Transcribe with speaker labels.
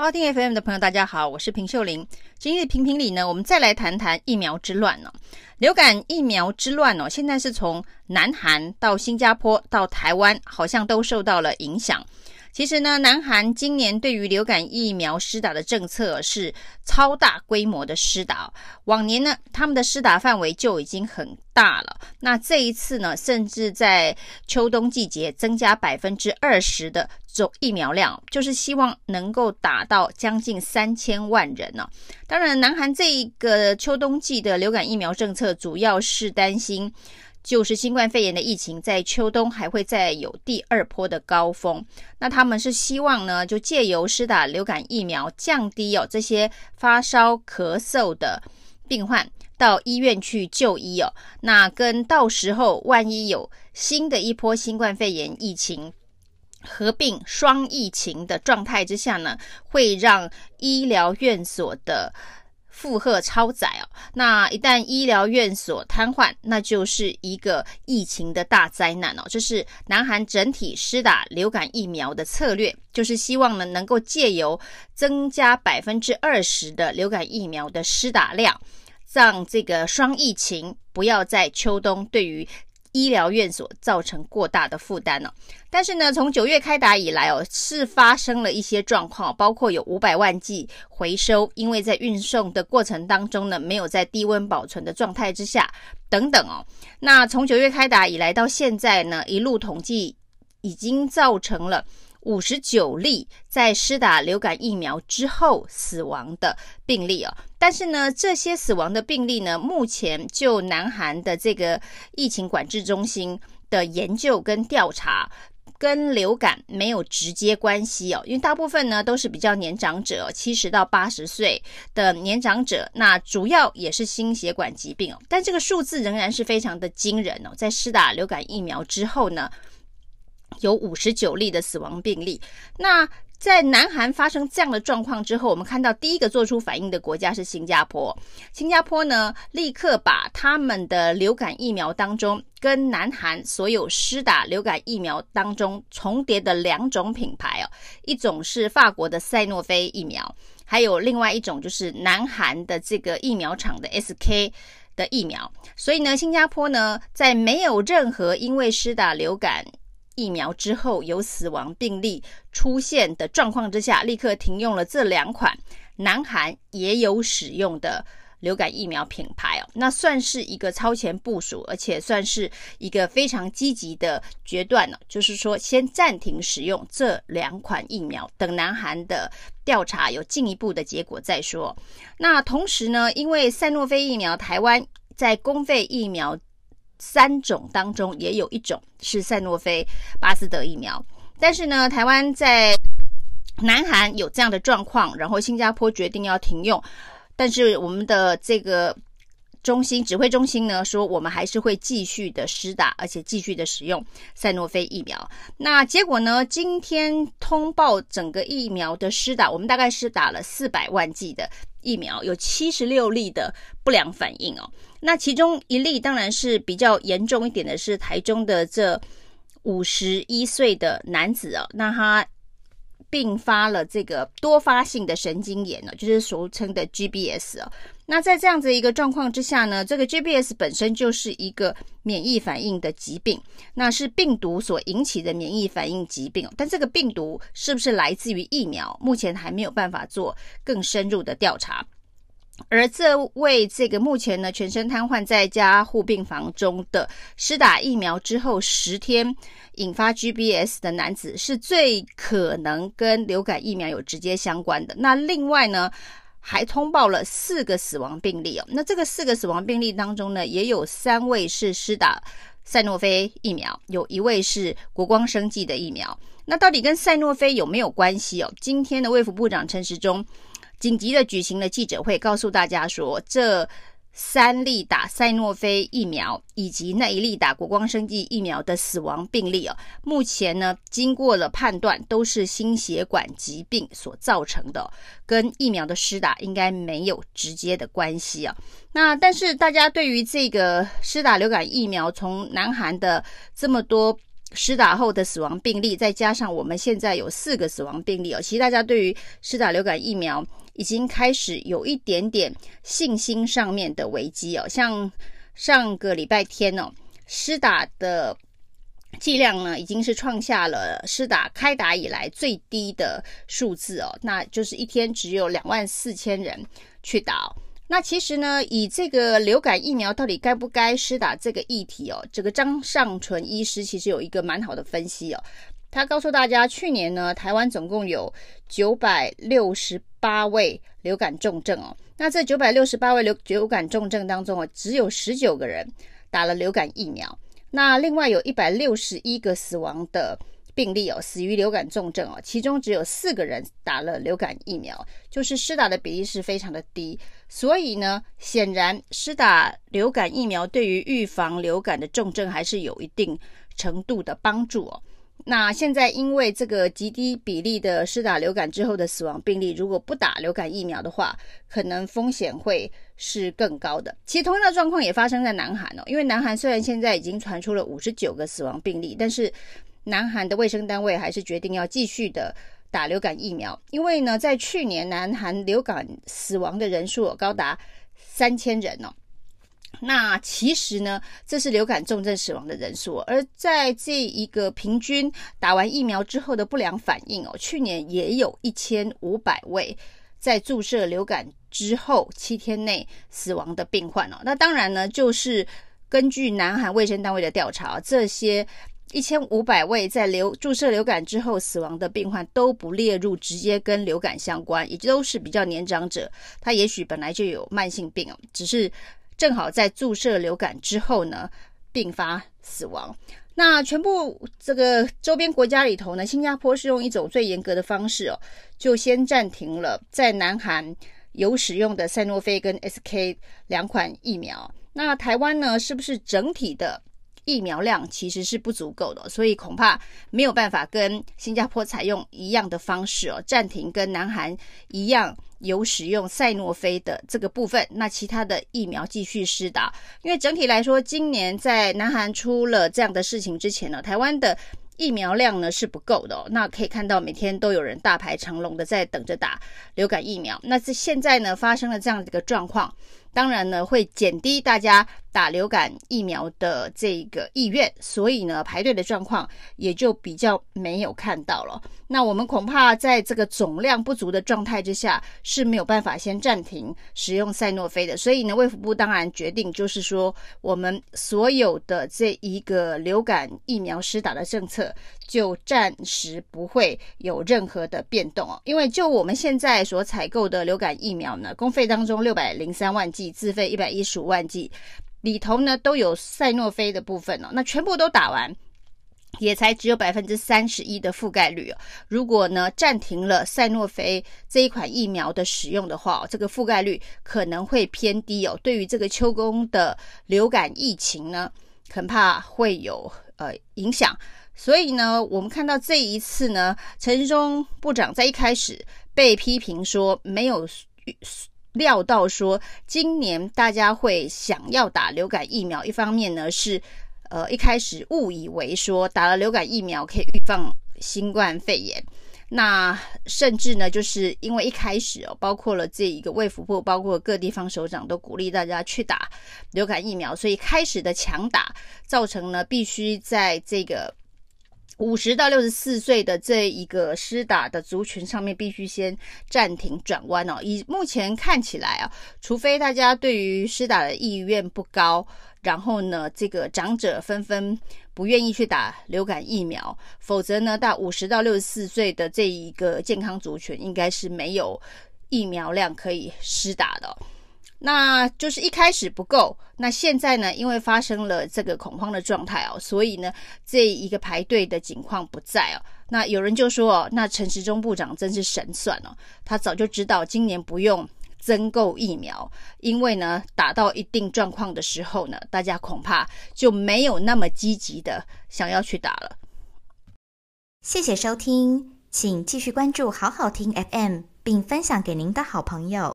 Speaker 1: 好听 FM 的朋友，大家好，我是平秀玲。今日评评理呢，我们再来谈谈疫苗之乱呢、流感疫苗之乱哦，现在是从南韩到新加坡到台湾，好像都受到了影响。其实呢，南韩今年对于流感疫苗施打的政策是超大规模的施打。往年呢，他们的施打范围就已经很大了。那这一次呢，甚至在秋冬季节增加百分之二十的种疫苗量，就是希望能够打到将近三千万人呢。当然，南韩这一个秋冬季的流感疫苗政策，主要是担心。就是新冠肺炎的疫情在秋冬还会再有第二波的高峰，那他们是希望呢，就借由施打流感疫苗，降低哦这些发烧咳嗽的病患到医院去就医哦，那跟到时候万一有新的一波新冠肺炎疫情合并双疫情的状态之下呢，会让医疗院所的。负荷超载哦，那一旦医疗院所瘫痪，那就是一个疫情的大灾难哦。这是南韩整体施打流感疫苗的策略，就是希望呢能够借由增加百分之二十的流感疫苗的施打量，让这个双疫情不要在秋冬对于。医疗院所造成过大的负担呢，但是呢，从九月开打以来哦，是发生了一些状况，包括有五百万剂回收，因为在运送的过程当中呢，没有在低温保存的状态之下，等等哦。那从九月开打以来到现在呢，一路统计已经造成了。五十九例在施打流感疫苗之后死亡的病例哦，但是呢，这些死亡的病例呢，目前就南韩的这个疫情管制中心的研究跟调查，跟流感没有直接关系哦，因为大部分呢都是比较年长者，七十到八十岁的年长者，那主要也是心血管疾病哦，但这个数字仍然是非常的惊人哦，在施打流感疫苗之后呢。有五十九例的死亡病例。那在南韩发生这样的状况之后，我们看到第一个做出反应的国家是新加坡。新加坡呢，立刻把他们的流感疫苗当中跟南韩所有施打流感疫苗当中重叠的两种品牌哦，一种是法国的赛诺菲疫苗，还有另外一种就是南韩的这个疫苗厂的 SK 的疫苗。所以呢，新加坡呢，在没有任何因为施打流感疫苗之后有死亡病例出现的状况之下，立刻停用了这两款南韩也有使用的流感疫苗品牌哦，那算是一个超前部署，而且算是一个非常积极的决断呢。就是说，先暂停使用这两款疫苗，等南韩的调查有进一步的结果再说。那同时呢，因为赛诺菲疫苗，台湾在公费疫苗。三种当中也有一种是赛诺菲巴斯德疫苗，但是呢，台湾在南韩有这样的状况，然后新加坡决定要停用，但是我们的这个中心指挥中心呢说，我们还是会继续的施打，而且继续的使用赛诺菲疫苗。那结果呢，今天通报整个疫苗的施打，我们大概是打了四百万剂的疫苗，有七十六例的不良反应哦。那其中一例当然是比较严重一点的，是台中的这五十一岁的男子哦，那他并发了这个多发性的神经炎呢，就是俗称的 GBS 哦。那在这样子一个状况之下呢，这个 GBS 本身就是一个免疫反应的疾病，那是病毒所引起的免疫反应疾病。但这个病毒是不是来自于疫苗，目前还没有办法做更深入的调查。而这位这个目前呢全身瘫痪在家护病房中的施打疫苗之后十天引发 GBS 的男子，是最可能跟流感疫苗有直接相关的。那另外呢，还通报了四个死亡病例哦。那这个四个死亡病例当中呢，也有三位是施打赛诺菲疫苗，有一位是国光生技的疫苗。那到底跟赛诺菲有没有关系哦？今天的卫福部长陈时中。紧急的举行了记者会，告诉大家说，这三例打赛诺菲疫苗以及那一例打国光生技疫苗的死亡病例哦，目前呢，经过了判断，都是心血管疾病所造成的，跟疫苗的施打应该没有直接的关系啊。那但是大家对于这个施打流感疫苗，从南韩的这么多施打后的死亡病例，再加上我们现在有四个死亡病例哦，其实大家对于施打流感疫苗已经开始有一点点信心上面的危机哦。像上个礼拜天哦，施打的剂量呢，已经是创下了施打开打以来最低的数字哦，那就是一天只有两万四千人去打。那其实呢，以这个流感疫苗到底该不该施打这个议题哦，这个张尚淳医师其实有一个蛮好的分析哦。他告诉大家，去年呢，台湾总共有九百六十八位流感重症哦。那这九百六十八位流流感重症当中哦，只有十九个人打了流感疫苗。那另外有一百六十一个死亡的。病例哦，死于流感重症哦，其中只有四个人打了流感疫苗，就是施打的比例是非常的低。所以呢，显然施打流感疫苗对于预防流感的重症还是有一定程度的帮助哦。那现在因为这个极低比例的施打流感之后的死亡病例，如果不打流感疫苗的话，可能风险会是更高的。其实同样的状况也发生在南韩哦，因为南韩虽然现在已经传出了五十九个死亡病例，但是。南韩的卫生单位还是决定要继续的打流感疫苗，因为呢，在去年南韩流感死亡的人数高达三千人哦。那其实呢，这是流感重症死亡的人数，而在这一个平均打完疫苗之后的不良反应哦，去年也有一千五百位在注射流感之后七天内死亡的病患哦。那当然呢，就是根据南韩卫生单位的调查，这些。一千五百位在流注射流感之后死亡的病患都不列入直接跟流感相关，也都是比较年长者，他也许本来就有慢性病，只是正好在注射流感之后呢，并发死亡。那全部这个周边国家里头呢，新加坡是用一种最严格的方式哦，就先暂停了在南韩有使用的赛诺菲跟 SK 两款疫苗。那台湾呢，是不是整体的？疫苗量其实是不足够的，所以恐怕没有办法跟新加坡采用一样的方式哦，暂停跟南韩一样有使用赛诺菲的这个部分，那其他的疫苗继续施打。因为整体来说，今年在南韩出了这样的事情之前呢，台湾的疫苗量呢是不够的。那可以看到每天都有人大排长龙的在等着打流感疫苗。那这现在呢发生了这样的一个状况。当然呢，会减低大家打流感疫苗的这个意愿，所以呢，排队的状况也就比较没有看到了。那我们恐怕在这个总量不足的状态之下是没有办法先暂停使用赛诺菲的。所以呢，卫福部当然决定就是说，我们所有的这一个流感疫苗施打的政策就暂时不会有任何的变动哦。因为就我们现在所采购的流感疫苗呢，公费当中六百零三万剂。自费一百一十五万剂里头呢，都有赛诺菲的部分哦。那全部都打完，也才只有百分之三十一的覆盖率哦。如果呢暂停了赛诺菲这一款疫苗的使用的话，这个覆盖率可能会偏低哦。对于这个秋冬的流感疫情呢，恐怕会有呃影响。所以呢，我们看到这一次呢，陈时中部长在一开始被批评说没有。料到说，今年大家会想要打流感疫苗。一方面呢是，呃，一开始误以为说打了流感疫苗可以预防新冠肺炎。那甚至呢，就是因为一开始哦，包括了这一个卫福部，包括各地方首长都鼓励大家去打流感疫苗，所以开始的强打，造成呢必须在这个。五十到六十四岁的这一个施打的族群上面，必须先暂停转弯哦。以目前看起来啊，除非大家对于施打的意愿不高，然后呢，这个长者纷纷不愿意去打流感疫苗，否则呢，到五十到六十四岁的这一个健康族群，应该是没有疫苗量可以施打的。那就是一开始不够，那现在呢，因为发生了这个恐慌的状态哦，所以呢，这一个排队的情况不在哦。那有人就说哦，那陈时中部长真是神算哦，他早就知道今年不用增购疫苗，因为呢，打到一定状况的时候呢，大家恐怕就没有那么积极的想要去打了。
Speaker 2: 谢谢收听，请继续关注好好听 FM，并分享给您的好朋友。